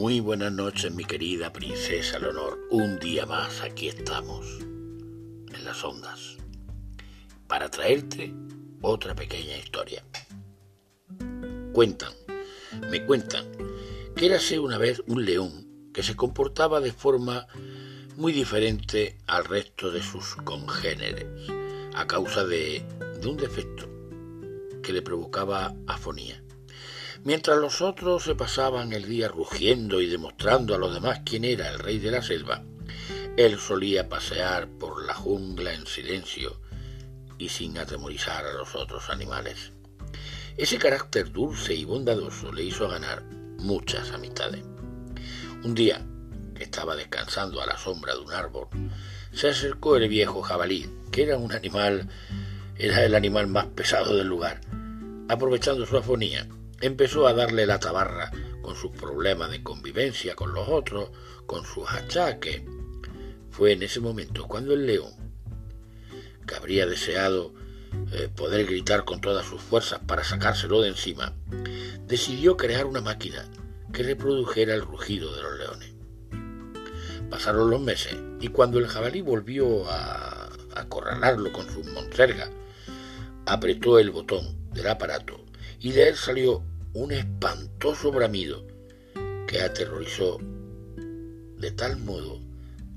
Muy buenas noches, mi querida princesa Leonor. Un día más aquí estamos, en las ondas, para traerte otra pequeña historia. Cuentan, me cuentan, que érase una vez un león que se comportaba de forma muy diferente al resto de sus congéneres, a causa de, de un defecto que le provocaba afonía. Mientras los otros se pasaban el día rugiendo y demostrando a los demás quién era el rey de la selva, él solía pasear por la jungla en silencio y sin atemorizar a los otros animales. Ese carácter dulce y bondadoso le hizo ganar muchas amistades. Un día, que estaba descansando a la sombra de un árbol, se acercó el viejo jabalí, que era un animal, era el animal más pesado del lugar. Aprovechando su afonía, empezó a darle la tabarra con sus problemas de convivencia con los otros, con sus achaques. Fue en ese momento cuando el león, que habría deseado eh, poder gritar con todas sus fuerzas para sacárselo de encima, decidió crear una máquina que reprodujera el rugido de los leones. Pasaron los meses y cuando el jabalí volvió a acorralarlo con sus monsergas, apretó el botón del aparato y de él salió un espantoso bramido que aterrorizó de tal modo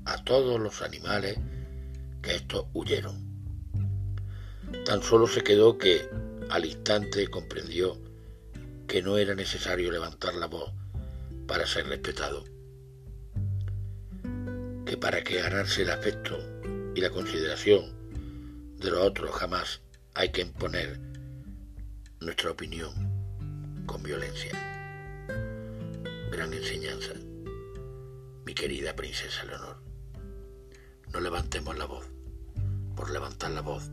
a todos los animales que estos huyeron. Tan solo se quedó que al instante comprendió que no era necesario levantar la voz para ser respetado, que para que ganarse el afecto y la consideración de los otros jamás hay que imponer nuestra opinión con violencia. Gran enseñanza, mi querida princesa Leonor. No levantemos la voz. Por levantar la voz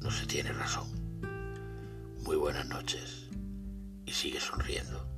no se tiene razón. Muy buenas noches y sigue sonriendo.